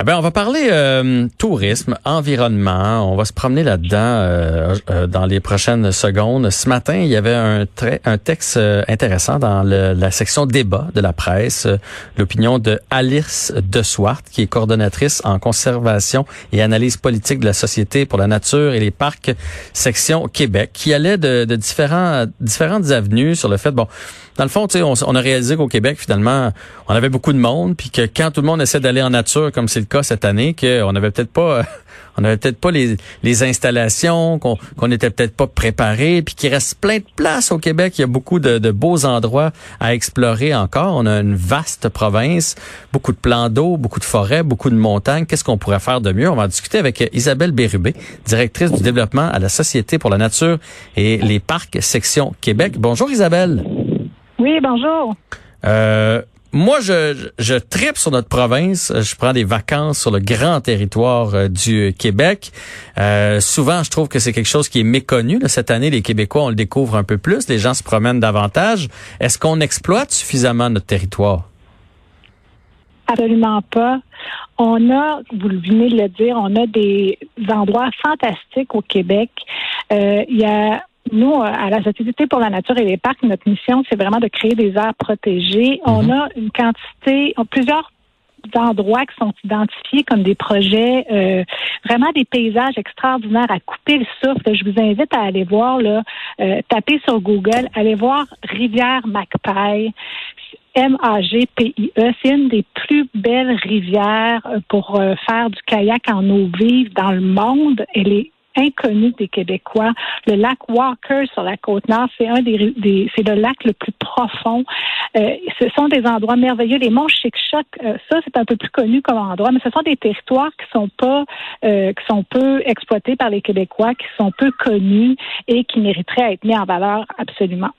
Eh ben, on va parler euh, tourisme, environnement. On va se promener là-dedans euh, euh, dans les prochaines secondes. Ce matin, il y avait un, un texte intéressant dans la section débat de la presse. L'opinion de Alice de qui est coordonnatrice en conservation et analyse politique de la Société pour la nature et les parcs, section Québec, qui allait de, de différents, différentes avenues sur le fait, bon, dans le fond, on, on a réalisé qu'au Québec, finalement, on avait beaucoup de monde, puis que quand tout le monde essaie d'aller en nature, comme c'est le cas cette année, qu'on n'avait peut-être pas, on avait peut-être pas les, installations, qu'on qu'on était peut-être pas préparé, puis qu'il reste plein de places au Québec. Il y a beaucoup de, beaux endroits à explorer encore. On a une vaste province, beaucoup de plans d'eau, beaucoup de forêts, beaucoup de montagnes. Qu'est-ce qu'on pourrait faire de mieux? On va discuter avec Isabelle Bérubé, directrice du développement à la Société pour la nature et les parcs section Québec. Bonjour Isabelle. Oui, bonjour. Euh, moi, je, je tripe sur notre province. Je prends des vacances sur le grand territoire euh, du Québec. Euh, souvent, je trouve que c'est quelque chose qui est méconnu. Cette année, les Québécois, on le découvre un peu plus. Les gens se promènent davantage. Est-ce qu'on exploite suffisamment notre territoire? Absolument pas. On a, vous venez de le dire, on a des endroits fantastiques au Québec. Euh, il y a nous, à la Société pour la nature et les parcs, notre mission, c'est vraiment de créer des aires protégées. On mhm. a une quantité, plusieurs endroits qui sont identifiés comme des projets, euh, vraiment des paysages extraordinaires à couper le souffle. Je vous invite à aller voir, là, euh, taper sur Google, aller voir Rivière Magpie. M-A-G-P-I-E. C'est une des plus belles rivières euh, pour faire du kayak en eau vive dans le monde. Elle est inconnu des Québécois. Le lac Walker sur la côte nord, c'est un des, c'est le lac le plus profond. Euh, ce sont des endroits merveilleux. Les monts Chic-Choc, euh, ça c'est un peu plus connu comme endroit, mais ce sont des territoires qui sont pas, euh, qui sont peu exploités par les Québécois, qui sont peu connus et qui mériteraient à être mis en valeur absolument.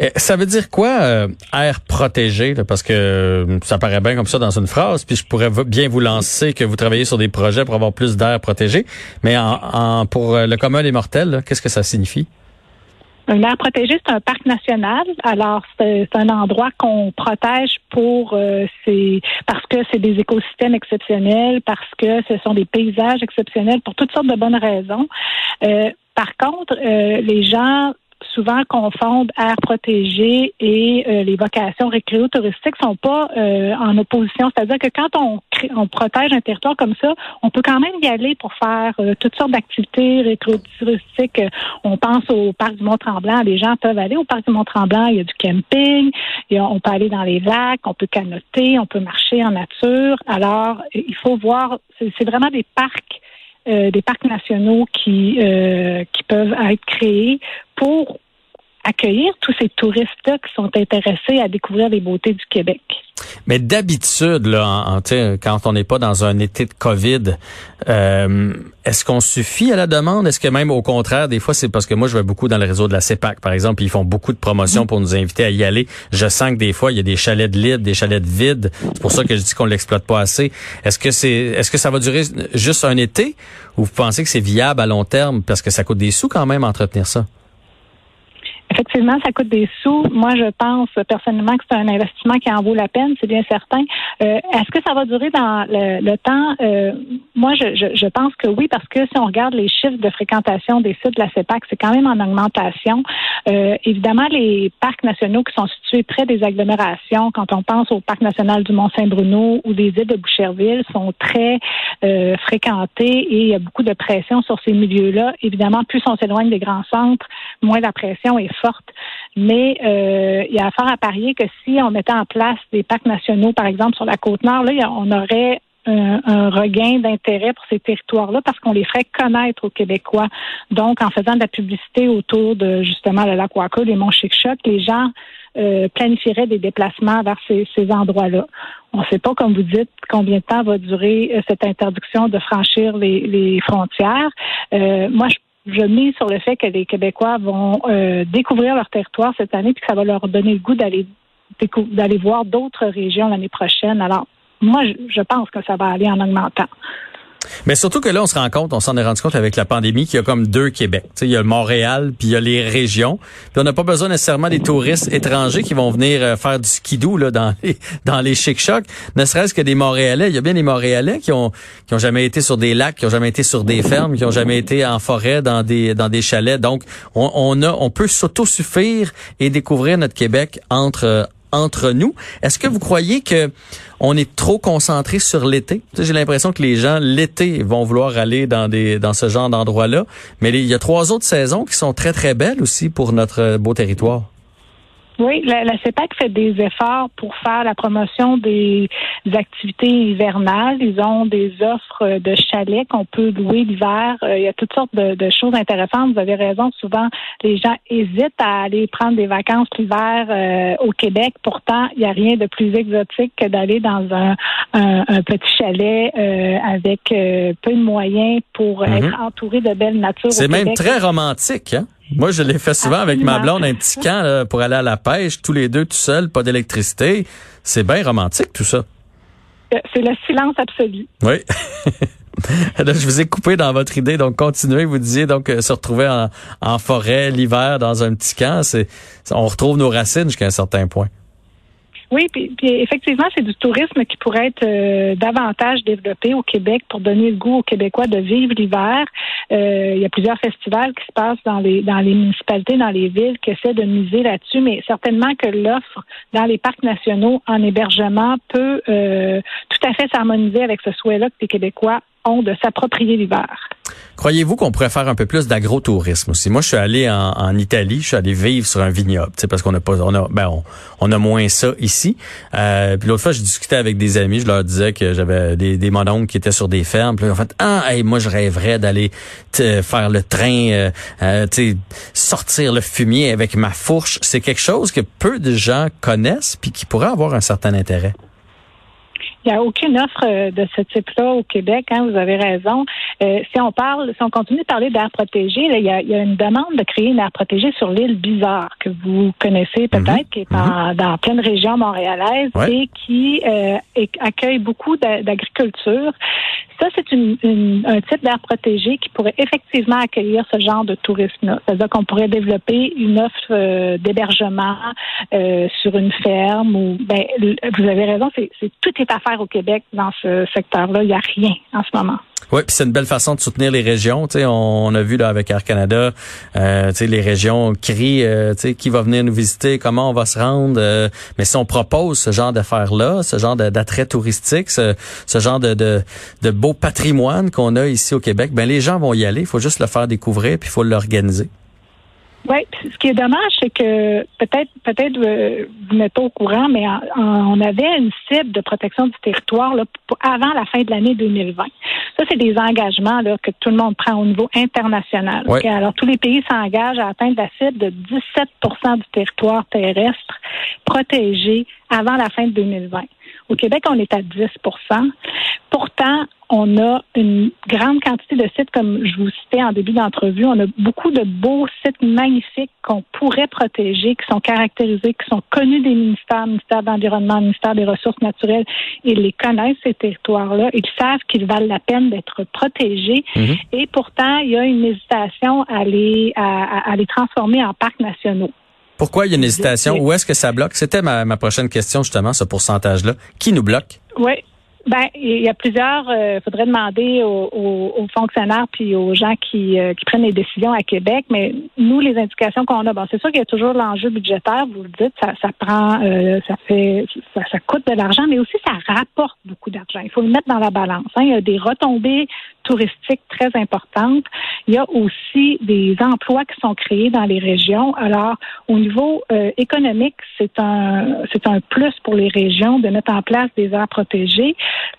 Eh, ça veut dire quoi, euh, air protégé? parce que euh, ça paraît bien comme ça dans une phrase, puis je pourrais bien vous lancer que vous travaillez sur des projets pour avoir plus d'air protégé. Mais en, pour euh, le commun des mortels, qu'est-ce que ça signifie? Un air protégé, c'est un parc national. Alors, c'est un endroit qu'on protège pour c'est parce que c'est des écosystèmes exceptionnels, parce que ce sont des paysages exceptionnels pour toutes sortes de bonnes raisons. par contre, les gens souvent confondent air protégé et euh, les vocations récréo-touristiques sont pas euh, en opposition. C'est-à-dire que quand on, on protège un territoire comme ça, on peut quand même y aller pour faire euh, toutes sortes d'activités récréo-touristiques. On pense au parc du Mont-Tremblant. Les gens peuvent aller au parc du Mont-Tremblant. Il y a du camping. on peut aller dans les lacs. On peut canoter. On peut marcher en nature. Alors, il faut voir. C'est vraiment des parcs euh, des parcs nationaux qui, euh, qui peuvent être créés pour accueillir tous ces touristes-là qui sont intéressés à découvrir les beautés du Québec. Mais d'habitude, là, quand on n'est pas dans un été de COVID, euh, est-ce qu'on suffit à la demande? Est-ce que même au contraire, des fois, c'est parce que moi, je vais beaucoup dans le réseau de la CEPAC, par exemple, ils font beaucoup de promotions pour nous inviter à y aller. Je sens que des fois, il y a des chalets de libre, des chalets de vide. C'est pour ça que je dis qu'on l'exploite pas assez. Est-ce que c'est, est-ce que ça va durer juste un été ou vous pensez que c'est viable à long terme parce que ça coûte des sous quand même entretenir ça? Effectivement, ça coûte des sous. Moi, je pense personnellement que c'est un investissement qui en vaut la peine, c'est bien certain. Euh, est-ce que ça va durer dans le, temps? Euh, moi, je, je, pense que oui, parce que si on regarde les chiffres de fréquentation des sites de la CEPAC, c'est quand même en augmentation. Euh, évidemment, les parcs nationaux qui sont situés près des agglomérations, quand on pense au parc national du Mont-Saint-Bruno ou des îles de Boucherville, sont très fréquentés et il y a beaucoup de pression sur ces milieux-là. Évidemment, plus on s'éloigne des grands centres, moins la pression est forte. Mais euh, il y a faire à parier que si on mettait en place des parcs nationaux, par exemple, sur la côte nord, là, on aurait un, regain d'intérêt pour ces territoires-là parce qu'on les ferait connaître aux Québécois. Donc, en faisant de la publicité autour de justement le lac Waka, les monts Chic-Choc, les gens euh, planifieraient des déplacements vers ces, endroits-là. On ne sait pas, comme vous dites, combien de temps va durer euh, cette interdiction de franchir les, frontières. moi, je je mise sur le fait que les Québécois vont euh, découvrir leur territoire cette année, puis que ça va leur donner le goût d'aller d'aller voir d'autres régions l'année prochaine. Alors, moi, je pense que ça va aller en augmentant. Mais surtout que là, on se rend compte, on s'en est rendu compte avec la pandémie qu'il y a comme deux Québec. il y a Montréal, puis il y a les régions. On n'a pas besoin nécessairement des touristes étrangers qui vont venir euh, faire du skidoo là dans les dans les chic-chocs, ne serait-ce que des Montréalais. Il y a bien des Montréalais qui ont qui ont jamais été sur des lacs, qui ont jamais été sur des fermes, qui ont jamais été en forêt dans des dans des chalets. Donc on, on a on peut s'autosuffire et découvrir notre Québec entre entre nous. Est-ce que vous croyez que on est trop concentré sur l'été? J'ai l'impression que les gens l'été vont vouloir aller dans des dans ce genre d'endroit-là, mais il y a trois autres saisons qui sont très très belles aussi pour notre beau territoire. Oui, la, la, CEPAC fait des efforts pour faire la promotion des activités hivernales. Ils ont des offres de chalets qu'on peut louer l'hiver. Euh, il y a toutes sortes de, de, choses intéressantes. Vous avez raison. Souvent, les gens hésitent à aller prendre des vacances l'hiver euh, au Québec. Pourtant, il n'y a rien de plus exotique que d'aller dans un, un, petit chalet euh, avec peu de moyens pour mm-hmm. être entouré de belles natures. C'est même très romantique, hein? Moi, je l'ai fait souvent avec ma blonde, un petit camp pour aller à la pêche, tous les deux tout seuls, pas d'électricité. C'est bien romantique tout ça. Euh, c'est le silence absolu. Oui. je vous ai coupé dans votre idée, donc continuez. Vous disiez donc euh, se retrouver en, forêt l'hiver dans un petit camp, c'est on retrouve nos racines jusqu'à un certain point. Oui, puis, effectivement, c'est du tourisme qui pourrait être euh, davantage développé au Québec pour donner le goût aux Québécois de vivre l'hiver. Euh, il y a plusieurs festivals qui se passent dans les dans les municipalités, dans les villes, qui essaient de miser là-dessus, mais certainement que l'offre dans les parcs nationaux en hébergement peut euh, tout à fait s'harmoniser avec ce souhait-là que les Québécois ont de s'approprier l'hiver. Croyez-vous qu'on pourrait faire un peu plus d'agrotourisme aussi? Moi, je suis allé en, Italie, je suis allé vivre sur un vignoble, parce qu'on a pas, on a, ben, on, a moins ça ici. Euh, puis l'autre fois, je discutais avec des amis, je leur disais que j'avais des, des qui étaient sur des fermes. Puis en fait, ah, moi, je rêverais d'aller faire le train, euh, euh sortir le fumier avec ma fourche. C'est quelque chose que peu de gens connaissent, puis qui pourrait avoir un certain intérêt. Il n'y a aucune offre euh, de ce type-là au Québec, hein, vous avez raison. Euh, si on parle, si on continue de parler d'air protégé, il, y a, une demande de créer une aire protégée sur l'île Bizarre, que vous connaissez peut-être, mhm. qui est mhm. dans plein de régions montréalaises et qui euh, accueille beaucoup d'agriculture. Ça, c'est une, un type d'air protégé qui pourrait effectivement accueillir ce genre de tourisme-là. C'est-à-dire qu'on pourrait développer une offre d'hébergement sur une ferme ou, ben, vous avez raison, c'est tout est à faire au Québec dans ce secteur-là. Il n'y a rien en ce moment. Oui, puis c'est une belle façon de soutenir les régions. Tu sais, on, a vu là avec Air Canada, euh, les régions crient, euh, qui va venir nous visiter, comment on va se rendre. Euh, mais si on propose ce genre d'affaires-là, ce genre d'attrait touristique, ce, ce genre de, de, de beau patrimoine qu'on a ici au Québec, ben les gens vont y aller. Il faut juste le faire découvrir, puis il faut l'organiser. Oui, ce qui est dommage, c'est que peut-être peut-être euh, vous n'êtes pas au courant, mais on avait une cible de protection du territoire là, avant la fin de l'année 2020. Ça, c'est des engagements là, que tout le monde prend au niveau international. Alors, tous les pays s'engagent à atteindre la cible de 17% du territoire terrestre protégé avant la fin de 2020. Au Québec, on est à 10% Pourtant, on a une grande quantité de sites, comme je vous citais en début d'entrevue. On a beaucoup de beaux sites magnifiques qu'on pourrait protéger, qui sont caractérisés, qui sont connus des ministères, ministère de l'Environnement, ministère des Ressources naturelles. Ils les connaissent, ces territoires-là. Ils savent qu'ils valent la peine d'être protégés. Mhm. Et pourtant, il y a une hésitation à les, à, les transformer en parcs nationaux. Pourquoi il y a une hésitation? Où est-ce que ça bloque? C'était ma, ma prochaine question, justement, ce pourcentage-là. Qui nous bloque? Oui, ben, il y a plusieurs. Il euh, faudrait demander aux, fonctionnaires puis aux gens qui, euh, qui prennent les décisions à Québec. Mais nous, les indications qu'on a, bon, c'est sûr qu'il y a toujours l'enjeu budgétaire. Vous le dites, ça, ça prend, euh, ça fait, ça, ça coûte de l'argent, mais aussi ça rapporte beaucoup d'argent. Il faut le mettre dans la balance. Hein. Il y a des retombées touristiques très importantes. Il y a aussi des emplois qui sont créés dans les régions. Alors, au niveau économique, c'est un, c'est un plus pour les régions de mettre en place des aires protégées.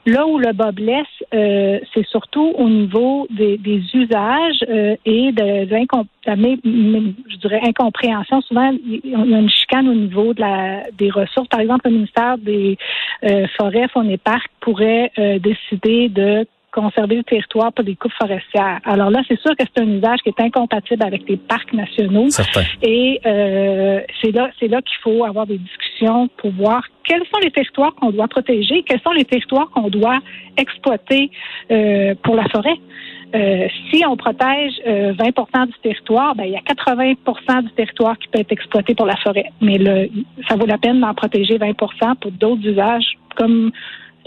Là où le bas blesse, euh, c'est surtout au niveau des, usages euh, et de, je dirais, incompréhension. Souvent, y a une chicane au niveau de la, des ressources. Par exemple, le ministère des euh, Forêts, Fonds et Parcs pourrait décider de conserver le territoire pour des coupes forestières. Alors là, c'est sûr que c'est un usage qui est incompatible avec les parcs nationaux. Certain. Et euh, c'est là, c'est là qu'il faut avoir des discussions pour voir quels sont les territoires qu'on doit protéger, quels sont les territoires qu'on doit exploiter euh, pour la forêt. Euh, si on protège euh, 20% du territoire, ben, il y a 80% du territoire qui peut être exploité pour la forêt. Mais le, ça vaut la peine d'en protéger 20% pour d'autres usages comme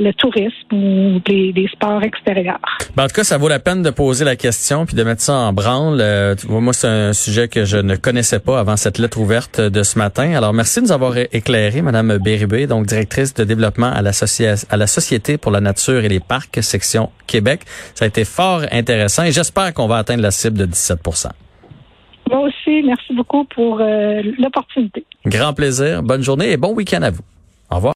le tourisme ou des, des sports extérieurs. Ben, en tout cas, ça vaut la peine de poser la question puis de mettre ça en branle. Euh, moi, c'est un sujet que je ne connaissais pas avant cette lettre ouverte de ce matin. Alors, merci de nous avoir éclairé, Madame Béribé, donc directrice de développement à, à la Société pour la nature et les parcs, section Québec. Ça a été fort intéressant et j'espère qu'on va atteindre la cible de 17% Moi aussi, merci beaucoup pour euh, l'opportunité. Grand plaisir. Bonne journée et bon week-end à vous. Au revoir.